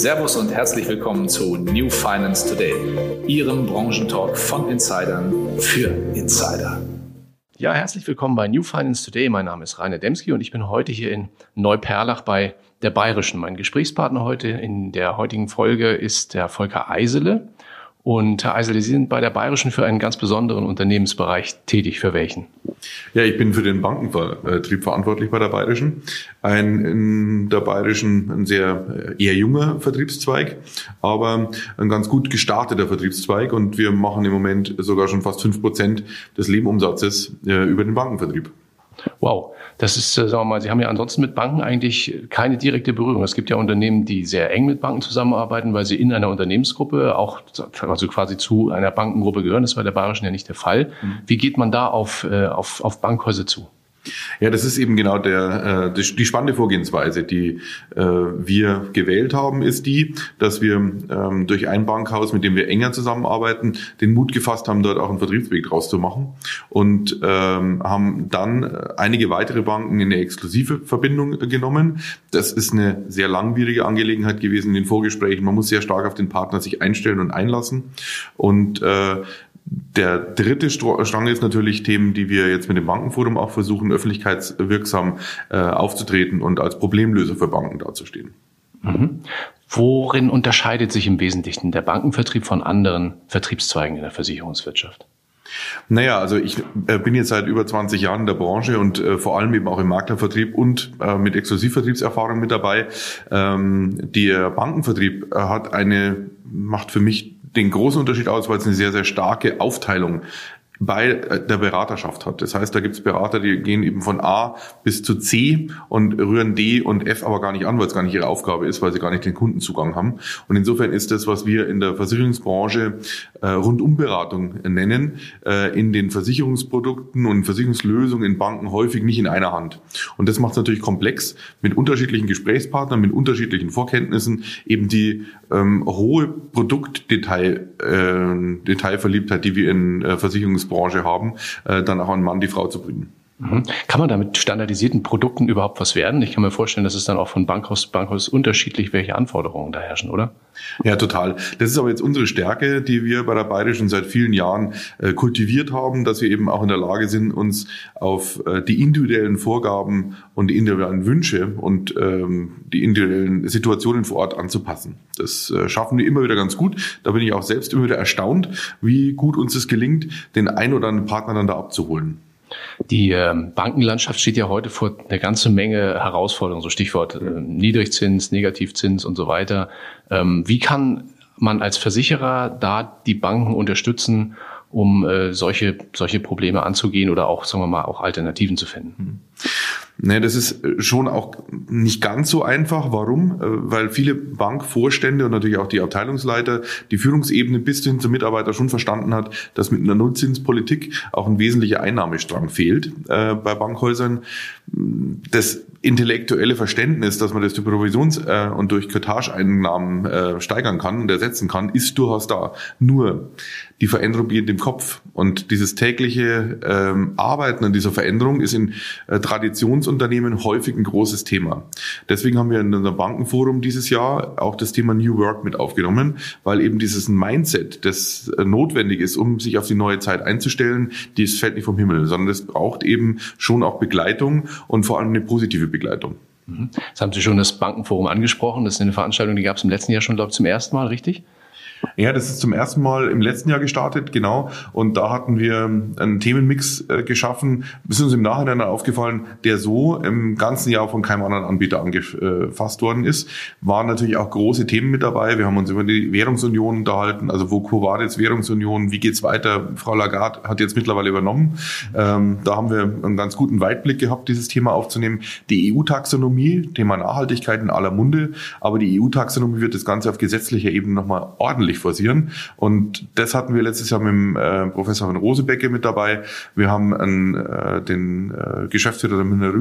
Servus und herzlich willkommen zu New Finance Today, Ihrem Branchentalk von Insidern für Insider. Ja, herzlich willkommen bei New Finance Today. Mein Name ist Rainer Demski und ich bin heute hier in Neuperlach bei der Bayerischen. Mein Gesprächspartner heute in der heutigen Folge ist der Volker Eisele. Und Herr Eisele, Sie sind bei der Bayerischen für einen ganz besonderen Unternehmensbereich tätig. Für welchen? Ja, ich bin für den Bankenvertrieb verantwortlich bei der Bayerischen. Ein in der Bayerischen ein sehr äh, eher junger Vertriebszweig, aber ein ganz gut gestarteter Vertriebszweig und wir machen im Moment sogar schon fast fünf Prozent des Lebenumsatzes äh, über den Bankenvertrieb. Wow, das ist, äh, sagen wir mal, Sie haben ja ansonsten mit Banken eigentlich keine direkte Berührung. Es gibt ja Unternehmen, die sehr eng mit Banken zusammenarbeiten, weil sie in einer Unternehmensgruppe auch also quasi zu einer Bankengruppe gehören. Das war der Bayerischen ja nicht der Fall. Mhm. Wie geht man da auf, äh, auf, auf Bankhäuser zu? Ja, das ist eben genau der, äh, die spannende Vorgehensweise, die äh, wir gewählt haben, ist die, dass wir ähm, durch ein Bankhaus, mit dem wir enger zusammenarbeiten, den Mut gefasst haben, dort auch einen Vertriebsweg draus zu machen und ähm, haben dann einige weitere Banken in eine exklusive Verbindung genommen. Das ist eine sehr langwierige Angelegenheit gewesen in den Vorgesprächen. Man muss sehr stark auf den Partner sich einstellen und einlassen und äh, der dritte Strang ist natürlich Themen, die wir jetzt mit dem Bankenforum auch versuchen, öffentlichkeitswirksam äh, aufzutreten und als Problemlöser für Banken dazustehen. Mhm. Worin unterscheidet sich im Wesentlichen der Bankenvertrieb von anderen Vertriebszweigen in der Versicherungswirtschaft? Naja, also ich äh, bin jetzt seit über 20 Jahren in der Branche und äh, vor allem eben auch im Maklervertrieb und äh, mit Exklusivvertriebserfahrung mit dabei. Ähm, der Bankenvertrieb äh, hat eine, macht für mich den großen Unterschied aus, weil es eine sehr, sehr starke Aufteilung bei äh, der Beraterschaft hat. Das heißt, da gibt es Berater, die gehen eben von A bis zu C und rühren D und F aber gar nicht an, weil es gar nicht ihre Aufgabe ist, weil sie gar nicht den Kundenzugang haben. Und insofern ist das, was wir in der Versicherungsbranche äh, Rundumberatung nennen, äh, in den Versicherungsprodukten und Versicherungslösungen in Banken häufig nicht in einer Hand. Und das macht es natürlich komplex, mit unterschiedlichen Gesprächspartnern, mit unterschiedlichen Vorkenntnissen, eben die ähm, hohe Produktdetail, äh, Detailverliebtheit, die wir in äh, Versicherungs Branche haben, äh, dann auch einen Mann die Frau zu bringen. Mhm. Kann man da mit standardisierten Produkten überhaupt was werden? Ich kann mir vorstellen, dass es dann auch von Bankhaus zu Bankhaus unterschiedlich, welche Anforderungen da herrschen, oder? Ja, total. Das ist aber jetzt unsere Stärke, die wir bei der Bayerischen seit vielen Jahren äh, kultiviert haben, dass wir eben auch in der Lage sind, uns auf äh, die individuellen Vorgaben und die individuellen Wünsche und ähm, die individuellen Situationen vor Ort anzupassen. Das äh, schaffen wir immer wieder ganz gut. Da bin ich auch selbst immer wieder erstaunt, wie gut uns es gelingt, den ein oder anderen Partner dann da abzuholen. Die ähm, Bankenlandschaft steht ja heute vor einer ganzen Menge Herausforderungen, so Stichwort äh, Niedrigzins, Negativzins und so weiter. Ähm, wie kann man als Versicherer da die Banken unterstützen, um äh, solche, solche Probleme anzugehen oder auch, sagen wir mal, auch Alternativen zu finden? Ne, das ist äh, schon auch nicht ganz so einfach. Warum? Äh, weil viele Bankvorstände und natürlich auch die Abteilungsleiter, die Führungsebene bis hin zum Mitarbeiter schon verstanden hat, dass mit einer Nullzinspolitik auch ein wesentlicher Einnahmestrang fehlt äh, bei Bankhäusern. Das intellektuelle Verständnis, dass man das durch Provisions- äh, und durch Cottage-Einnahmen äh, steigern kann und ersetzen kann, ist durchaus da. Nur die Veränderung beginnt im Kopf. Und dieses tägliche ähm, Arbeiten an dieser Veränderung ist in äh, Traditionsunternehmen häufig ein großes Thema. Deswegen haben wir in unserem Bankenforum dieses Jahr auch das Thema New Work mit aufgenommen, weil eben dieses Mindset, das notwendig ist, um sich auf die neue Zeit einzustellen, dies fällt nicht vom Himmel, sondern es braucht eben schon auch Begleitung und vor allem eine positive Begleitung. Mhm. Jetzt haben Sie schon das Bankenforum angesprochen. Das ist eine Veranstaltung, die gab es im letzten Jahr schon, glaube ich, zum ersten Mal, richtig? Ja, das ist zum ersten Mal im letzten Jahr gestartet, genau. Und da hatten wir einen Themenmix äh, geschaffen. ist uns im Nachhinein aufgefallen, der so im ganzen Jahr von keinem anderen Anbieter angefasst worden ist. Waren natürlich auch große Themen mit dabei. Wir haben uns über die Währungsunion unterhalten. Also wo war jetzt Währungsunion? Wie geht's weiter? Frau Lagarde hat jetzt mittlerweile übernommen. Ähm, da haben wir einen ganz guten Weitblick gehabt, dieses Thema aufzunehmen. Die EU-Taxonomie, Thema Nachhaltigkeit in aller Munde. Aber die EU-Taxonomie wird das Ganze auf gesetzlicher Ebene nochmal ordentlich ordentlich forcieren. Und das hatten wir letztes Jahr mit dem äh, Professor von Rosebecke mit dabei. Wir haben einen, äh, den äh, Geschäftsführer einer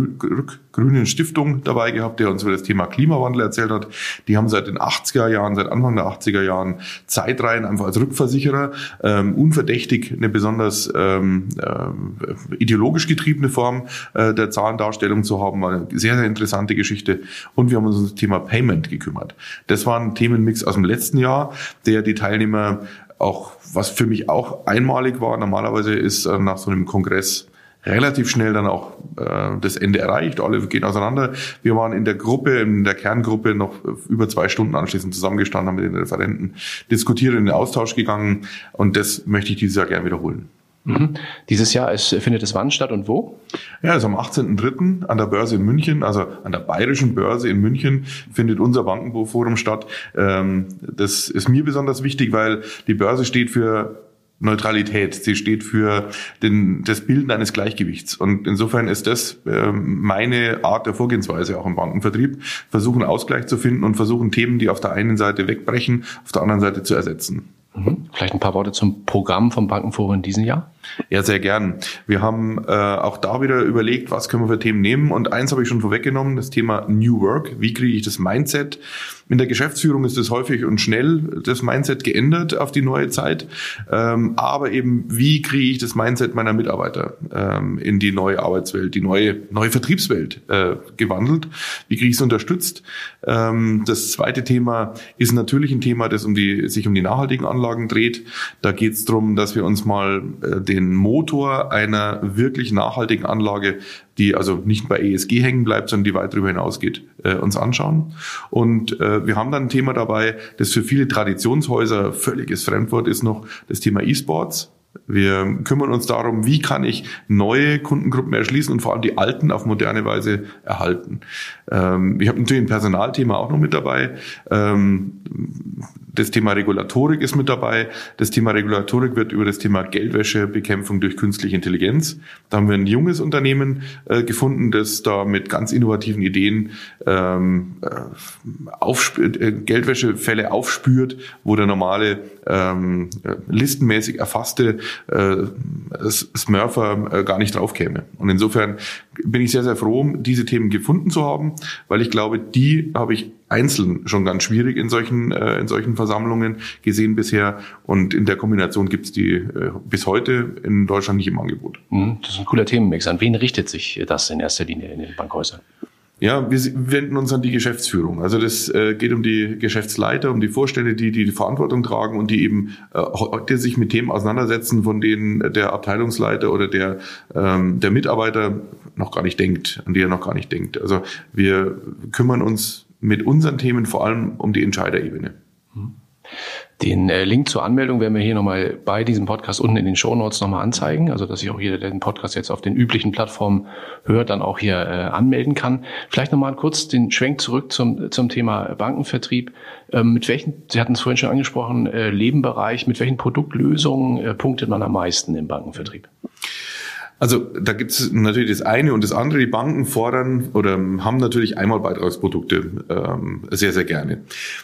grünen Stiftung dabei gehabt, der uns über das Thema Klimawandel erzählt hat. Die haben seit den 80er Jahren, seit Anfang der 80er Jahren Zeitreihen einfach als Rückversicherer ähm, unverdächtig eine besonders ähm, äh, ideologisch getriebene Form äh, der Zahlendarstellung zu haben. War eine sehr, sehr interessante Geschichte. Und wir haben uns um das Thema Payment gekümmert. Das war ein Themenmix aus dem letzten Jahr, der die Teilnehmer auch, was für mich auch einmalig war, normalerweise ist äh, nach so einem Kongress relativ schnell dann auch äh, das Ende erreicht. Alle gehen auseinander. Wir waren in der Gruppe, in der Kerngruppe noch über zwei Stunden anschließend zusammengestanden, haben mit den Referenten diskutiert, in den Austausch gegangen und das möchte ich dieses Jahr gerne wiederholen. Mhm. Dieses Jahr ist, findet es wann statt und wo? Ja, also am 18.03. an der Börse in München, also an der Bayerischen Börse in München findet unser Bankenbuchforum statt. Ähm, das ist mir besonders wichtig, weil die Börse steht für Neutralität. Sie steht für den, das Bilden eines Gleichgewichts. Und insofern ist das äh, meine Art der Vorgehensweise auch im Bankenvertrieb. Versuchen Ausgleich zu finden und versuchen Themen, die auf der einen Seite wegbrechen, auf der anderen Seite zu ersetzen. Mhm. Vielleicht ein paar Worte zum Programm vom Bankenforum in diesem Jahr? Ja, sehr gern. Wir haben äh, auch da wieder überlegt, was können wir für Themen nehmen. Und eins habe ich schon vorweggenommen, das Thema New Work. Wie kriege ich das Mindset? In der Geschäftsführung ist es häufig und schnell das Mindset geändert auf die neue Zeit. Ähm, aber eben, wie kriege ich das Mindset meiner Mitarbeiter ähm, in die neue Arbeitswelt, die neue, neue Vertriebswelt äh, gewandelt? Wie kriege ich es unterstützt? Ähm, das zweite Thema ist natürlich ein Thema, das um die, sich um die nachhaltigen Anlagen dreht. Da geht es darum, dass wir uns mal äh, den Motor einer wirklich nachhaltigen Anlage, die also nicht bei ESG hängen bleibt, sondern die weit darüber hinausgeht, äh, uns anschauen. Und äh, wir haben dann ein Thema dabei, das für viele Traditionshäuser völliges Fremdwort ist noch das Thema E-Sports. Wir kümmern uns darum, wie kann ich neue Kundengruppen erschließen und vor allem die alten auf moderne Weise erhalten. Ähm, ich habe natürlich ein Personalthema auch noch mit dabei. Ähm, das Thema Regulatorik ist mit dabei. Das Thema Regulatorik wird über das Thema Geldwäschebekämpfung durch künstliche Intelligenz. Da haben wir ein junges Unternehmen äh, gefunden, das da mit ganz innovativen Ideen ähm, äh, äh, Geldwäschefälle aufspürt, wo der normale ähm, listenmäßig erfasste äh, Smurfer äh, gar nicht draufkäme. Und insofern bin ich sehr, sehr froh, diese Themen gefunden zu haben, weil ich glaube, die habe ich einzeln schon ganz schwierig in solchen, äh, in solchen Versammlungen gesehen bisher. Und in der Kombination gibt es die äh, bis heute in Deutschland nicht im Angebot. Mhm, das ist ein cooler Themenmix. An wen richtet sich das in erster Linie in den Bankhäusern? Ja, wir wenden uns an die Geschäftsführung. Also das äh, geht um die Geschäftsleiter, um die Vorstände, die die, die Verantwortung tragen und die eben äh, heute sich mit Themen auseinandersetzen, von denen der Abteilungsleiter oder der ähm, der Mitarbeiter noch gar nicht denkt, an die er noch gar nicht denkt. Also wir kümmern uns mit unseren Themen vor allem um die Entscheiderebene. Den äh, Link zur Anmeldung werden wir hier nochmal bei diesem Podcast unten in den Show Notes nochmal anzeigen, also dass sich auch jeder, der den Podcast jetzt auf den üblichen Plattformen hört, dann auch hier äh, anmelden kann. Vielleicht nochmal kurz den Schwenk zurück zum, zum Thema Bankenvertrieb. Ähm, mit welchen, Sie hatten es vorhin schon angesprochen, äh, Lebenbereich, mit welchen Produktlösungen äh, punktet man am meisten im Bankenvertrieb? Also da gibt es natürlich das eine und das andere. Die Banken fordern oder haben natürlich Einmalbeitragsprodukte ähm, sehr, sehr gerne.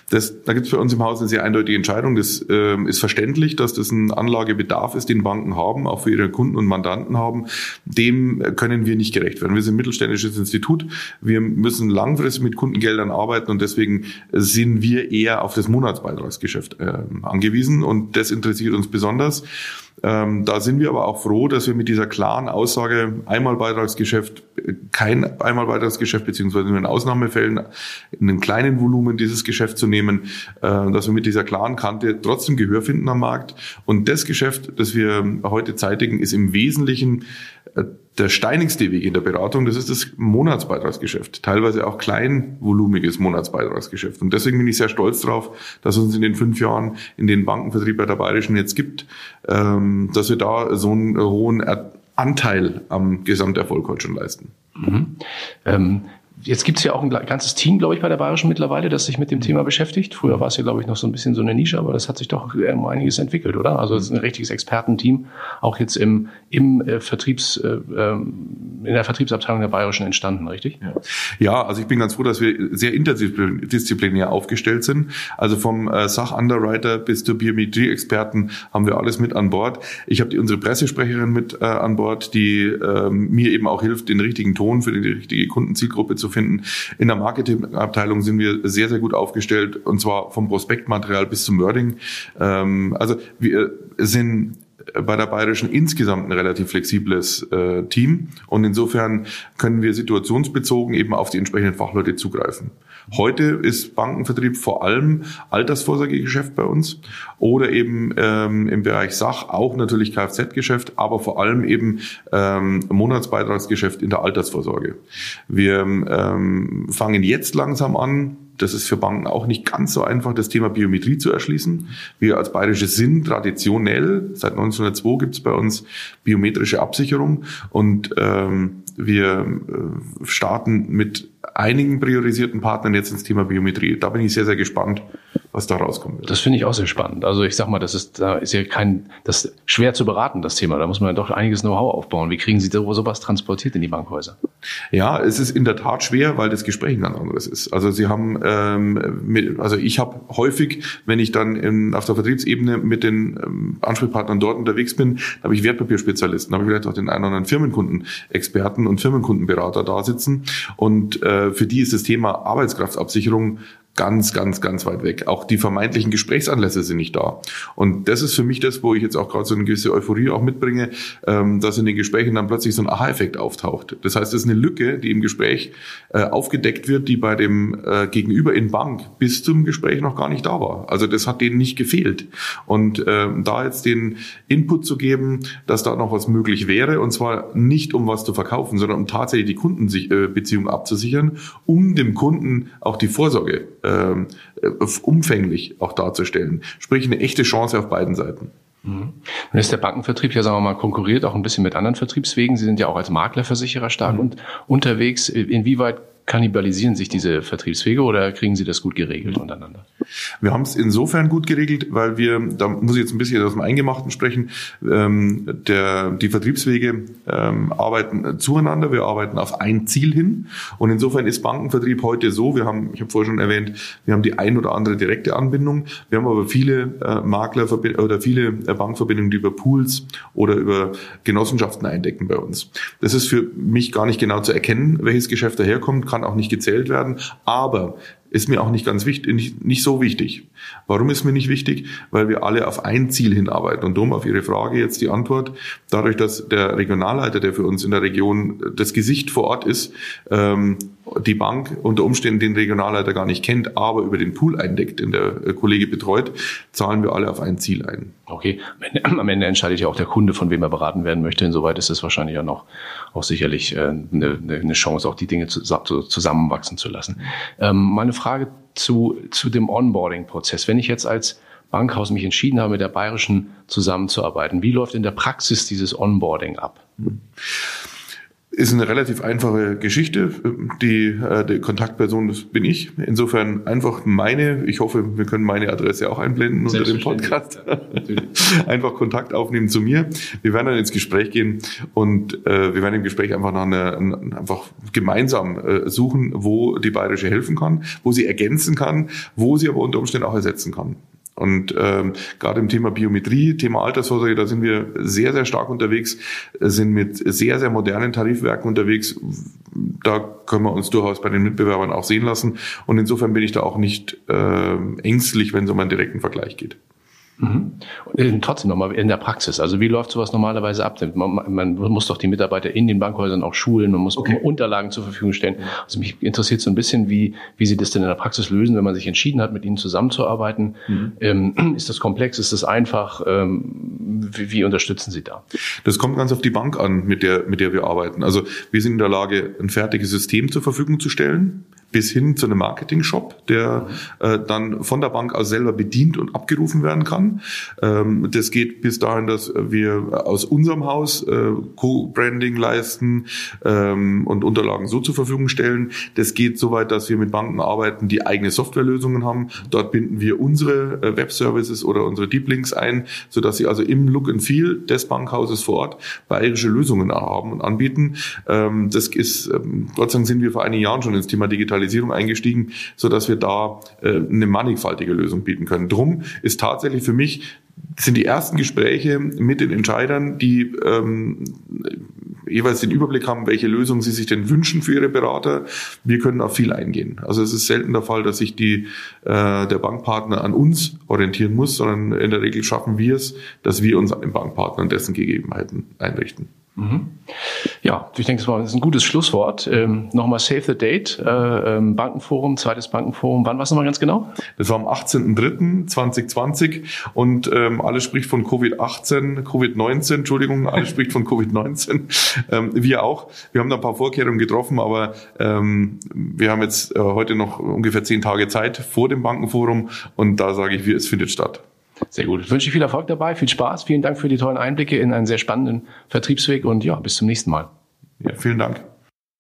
Das, da gibt es bei uns im Haus eine sehr eindeutige Entscheidung. Das ähm, ist verständlich, dass das ein Anlagebedarf ist, den Banken haben, auch für ihre Kunden und Mandanten haben. Dem können wir nicht gerecht werden. Wir sind ein mittelständisches Institut. Wir müssen langfristig mit Kundengeldern arbeiten und deswegen sind wir eher auf das Monatsbeitragsgeschäft äh, angewiesen und das interessiert uns besonders. Ähm, da sind wir aber auch froh, dass wir mit dieser klaren Aussage Einmalbeitragsgeschäft, kein Einmalbeitragsgeschäft, beziehungsweise nur in Ausnahmefällen in einem kleinen Volumen dieses Geschäft zu nehmen, äh, dass wir mit dieser klaren Kante trotzdem Gehör finden am Markt. Und das Geschäft, das wir heute zeitigen, ist im Wesentlichen äh, der steinigste Weg in der Beratung, das ist das Monatsbeitragsgeschäft. Teilweise auch kleinvolumiges Monatsbeitragsgeschäft. Und deswegen bin ich sehr stolz darauf, dass uns in den fünf Jahren, in den Bankenvertrieb bei der Bayerischen jetzt gibt, ähm, dass wir da so einen hohen Anteil am Gesamterfolg heute schon leisten. Mhm. Ähm Jetzt gibt es ja auch ein ganzes Team, glaube ich, bei der Bayerischen mittlerweile, das sich mit dem Thema beschäftigt. Früher war es ja, glaube ich, noch so ein bisschen so eine Nische, aber das hat sich doch um einiges entwickelt, oder? Also es ist ein richtiges Expertenteam, auch jetzt im, im äh, Vertriebs, äh, ähm, in der Vertriebsabteilung der Bayerischen entstanden, richtig? Ja. ja, also ich bin ganz froh, dass wir sehr interdisziplinär aufgestellt sind. Also vom äh, Sachunderwriter bis zur Biometrie-Experten haben wir alles mit an Bord. Ich habe unsere Pressesprecherin mit äh, an Bord, die äh, mir eben auch hilft, den richtigen Ton für die richtige Kundenzielgruppe zu finden. In der Marketingabteilung sind wir sehr, sehr gut aufgestellt und zwar vom Prospektmaterial bis zum Wording. Ähm, also wir sind bei der Bayerischen insgesamt ein relativ flexibles äh, Team und insofern können wir situationsbezogen eben auf die entsprechenden Fachleute zugreifen. Heute ist Bankenvertrieb vor allem Altersvorsorgegeschäft bei uns oder eben ähm, im Bereich Sach auch natürlich Kfz-Geschäft, aber vor allem eben ähm, Monatsbeitragsgeschäft in der Altersvorsorge. Wir ähm, fangen jetzt langsam an, das ist für Banken auch nicht ganz so einfach, das Thema Biometrie zu erschließen. Wir als Bayerische sind traditionell, seit 1902 gibt es bei uns biometrische Absicherung und ähm, wir äh, starten mit einigen priorisierten Partnern jetzt ins Thema Biometrie. Da bin ich sehr, sehr gespannt, was da rauskommen wird. Das finde ich auch sehr spannend. Also ich sag mal, das ist, da ist ja kein, das ist schwer zu beraten, das Thema. Da muss man ja doch einiges Know-how aufbauen. Wie kriegen Sie da sowas transportiert in die Bankhäuser? Ja, es ist in der Tat schwer, weil das Gespräch ein ganz anderes ist. Also Sie haben, ähm, mit, also ich habe häufig, wenn ich dann in, auf der Vertriebsebene mit den ähm, Ansprechpartnern dort unterwegs bin, habe ich Wertpapierspezialisten, habe ich vielleicht auch den einen oder anderen Firmenkundenexperten und Firmenkundenberater da sitzen und äh, für die ist das Thema Arbeitskraftabsicherung ganz, ganz, ganz weit weg. Auch die vermeintlichen Gesprächsanlässe sind nicht da. Und das ist für mich das, wo ich jetzt auch gerade so eine gewisse Euphorie auch mitbringe, ähm, dass in den Gesprächen dann plötzlich so ein Aha-Effekt auftaucht. Das heißt, es ist eine Lücke, die im Gespräch äh, aufgedeckt wird, die bei dem äh, Gegenüber in Bank bis zum Gespräch noch gar nicht da war. Also das hat denen nicht gefehlt. Und ähm, da jetzt den Input zu geben, dass da noch was möglich wäre, und zwar nicht um was zu verkaufen, sondern um tatsächlich die Kundenbeziehung abzusichern, um dem Kunden auch die Vorsorge ähm, äh, umfänglich auch darzustellen. Sprich eine echte Chance auf beiden Seiten. Mhm. Nun ist der Bankenvertrieb ja, sagen wir mal, konkurriert auch ein bisschen mit anderen Vertriebswegen. Sie sind ja auch als Maklerversicherer stark mhm. und unterwegs. Inwieweit kannibalisieren sich diese Vertriebswege oder kriegen Sie das gut geregelt untereinander? Wir haben es insofern gut geregelt, weil wir, da muss ich jetzt ein bisschen aus dem Eingemachten sprechen, ähm, der, die Vertriebswege ähm, arbeiten zueinander, wir arbeiten auf ein Ziel hin. Und insofern ist Bankenvertrieb heute so, wir haben, ich habe vorher schon erwähnt, wir haben die ein oder andere direkte Anbindung, wir haben aber viele äh, Makler oder viele äh, Bankverbindungen, die über Pools oder über Genossenschaften eindecken bei uns. Das ist für mich gar nicht genau zu erkennen, welches Geschäft daherkommt, kann auch nicht gezählt werden, aber ist mir auch nicht ganz wichtig, nicht, nicht so wichtig. Warum ist mir nicht wichtig? Weil wir alle auf ein Ziel hinarbeiten. Und darum auf Ihre Frage jetzt die Antwort. Dadurch, dass der Regionalleiter, der für uns in der Region das Gesicht vor Ort ist, ähm, die Bank unter Umständen den Regionalleiter gar nicht kennt, aber über den Pool eindeckt, den der Kollege betreut, zahlen wir alle auf ein Ziel ein. Okay, am Ende entscheidet ja auch der Kunde, von wem er beraten werden möchte. Insoweit ist es wahrscheinlich auch noch auch sicherlich äh, eine, eine Chance, auch die Dinge zusammenwachsen zu lassen. Ähm, meine Frage zu, zu dem Onboarding-Prozess. Wenn ich jetzt als Bankhaus mich entschieden habe, mit der Bayerischen zusammenzuarbeiten, wie läuft in der Praxis dieses Onboarding ab? Hm. Ist eine relativ einfache Geschichte. Die, äh, die Kontaktperson das bin ich. Insofern einfach meine, ich hoffe, wir können meine Adresse auch einblenden unter dem Podcast. Ja, einfach Kontakt aufnehmen zu mir. Wir werden dann ins Gespräch gehen und äh, wir werden im Gespräch einfach nach einer, einfach gemeinsam äh, suchen, wo die Bayerische helfen kann, wo sie ergänzen kann, wo sie aber unter Umständen auch ersetzen kann. Und ähm, gerade im Thema Biometrie, Thema Altersvorsorge, da sind wir sehr, sehr stark unterwegs, sind mit sehr, sehr modernen Tarifwerken unterwegs. Da können wir uns durchaus bei den Mitbewerbern auch sehen lassen. Und insofern bin ich da auch nicht äh, ängstlich, wenn es um einen direkten Vergleich geht. Mhm. Und trotzdem nochmal in der Praxis. Also wie läuft sowas normalerweise ab? Man, man, muss doch die Mitarbeiter in den Bankhäusern auch schulen, man muss okay. Unterlagen zur Verfügung stellen. Also mich interessiert so ein bisschen, wie, wie Sie das denn in der Praxis lösen, wenn man sich entschieden hat, mit Ihnen zusammenzuarbeiten. Mhm. Ähm, ist das komplex? Ist das einfach? Ähm, wie, wie unterstützen Sie da? Das kommt ganz auf die Bank an, mit der, mit der wir arbeiten. Also wir sind in der Lage, ein fertiges System zur Verfügung zu stellen bis hin zu einem Marketing-Shop, der äh, dann von der Bank aus selber bedient und abgerufen werden kann. Ähm, das geht bis dahin, dass wir aus unserem Haus äh, Co-Branding leisten ähm, und Unterlagen so zur Verfügung stellen. Das geht so weit, dass wir mit Banken arbeiten, die eigene Softwarelösungen haben. Dort binden wir unsere äh, Web-Services oder unsere Deep Links ein, sodass sie also im Look and Feel des Bankhauses vor Ort bayerische Lösungen haben und anbieten. Ähm, das ist, ähm, Gott sei Dank sind wir vor einigen Jahren schon ins Thema Digitalisierung eingestiegen, so dass wir da äh, eine mannigfaltige Lösung bieten können. Drum ist tatsächlich für mich sind die ersten Gespräche mit den Entscheidern, die ähm, jeweils den Überblick haben, welche Lösung sie sich denn wünschen für ihre Berater. Wir können auf viel eingehen. Also es ist selten der Fall, dass sich die, äh, der Bankpartner an uns orientieren muss, sondern in der Regel schaffen wir es, dass wir uns an den Bankpartner und dessen Gegebenheiten einrichten. Mhm. Ja, ich denke, das ist ein gutes Schlusswort. Ähm, nochmal Save the Date, äh, ähm, Bankenforum, zweites Bankenforum. Wann war es nochmal ganz genau? Das war am 18.03.2020 und ähm, alles spricht von Covid-18, Covid-19, Entschuldigung, alles spricht von Covid-19. Ähm, wir auch. Wir haben da ein paar Vorkehrungen getroffen, aber ähm, wir haben jetzt äh, heute noch ungefähr zehn Tage Zeit vor dem Bankenforum und da sage ich, wie es findet statt. Sehr gut. Ich wünsche viel Erfolg dabei, viel Spaß. Vielen Dank für die tollen Einblicke in einen sehr spannenden Vertriebsweg und ja, bis zum nächsten Mal. Ja, vielen Dank.